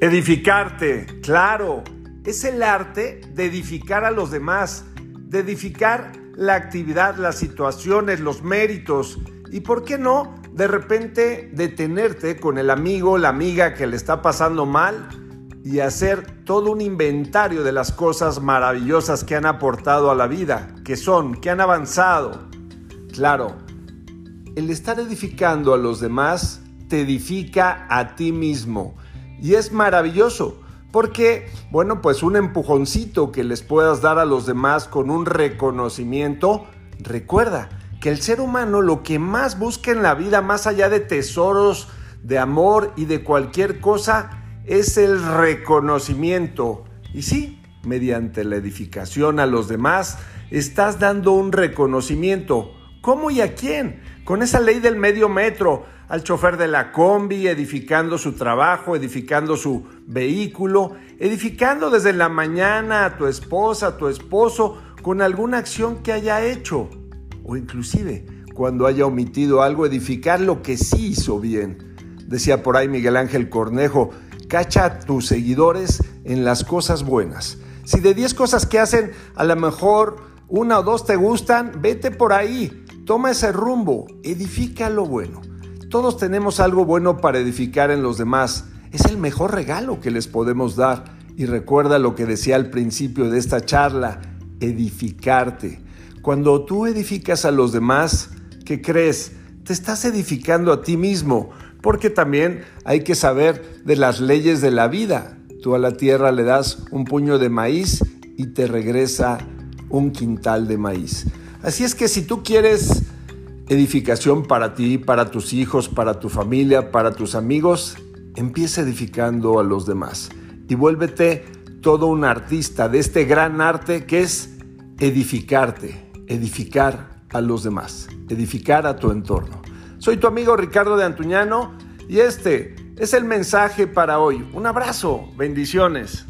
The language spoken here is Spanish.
Edificarte, claro, es el arte de edificar a los demás, de edificar la actividad, las situaciones, los méritos y, ¿por qué no?, de repente detenerte con el amigo, la amiga que le está pasando mal y hacer todo un inventario de las cosas maravillosas que han aportado a la vida, que son, que han avanzado. Claro, el estar edificando a los demás te edifica a ti mismo y es maravilloso porque, bueno, pues un empujoncito que les puedas dar a los demás con un reconocimiento, recuerda que el ser humano lo que más busca en la vida, más allá de tesoros, de amor y de cualquier cosa, es el reconocimiento. Y sí, mediante la edificación a los demás, estás dando un reconocimiento. ¿Cómo y a quién? Con esa ley del medio metro al chofer de la combi, edificando su trabajo, edificando su vehículo, edificando desde la mañana a tu esposa, a tu esposo, con alguna acción que haya hecho, o inclusive cuando haya omitido algo, edificar lo que sí hizo bien. Decía por ahí Miguel Ángel Cornejo, cacha a tus seguidores en las cosas buenas. Si de 10 cosas que hacen, a lo mejor una o dos te gustan, vete por ahí, toma ese rumbo, edifica lo bueno. Todos tenemos algo bueno para edificar en los demás. Es el mejor regalo que les podemos dar. Y recuerda lo que decía al principio de esta charla, edificarte. Cuando tú edificas a los demás, ¿qué crees? Te estás edificando a ti mismo, porque también hay que saber de las leyes de la vida. Tú a la tierra le das un puño de maíz y te regresa un quintal de maíz. Así es que si tú quieres edificación para ti, para tus hijos, para tu familia, para tus amigos, empieza edificando a los demás y vuélvete todo un artista de este gran arte que es edificarte, edificar a los demás, edificar a tu entorno. Soy tu amigo Ricardo de Antuñano y este es el mensaje para hoy. Un abrazo, bendiciones.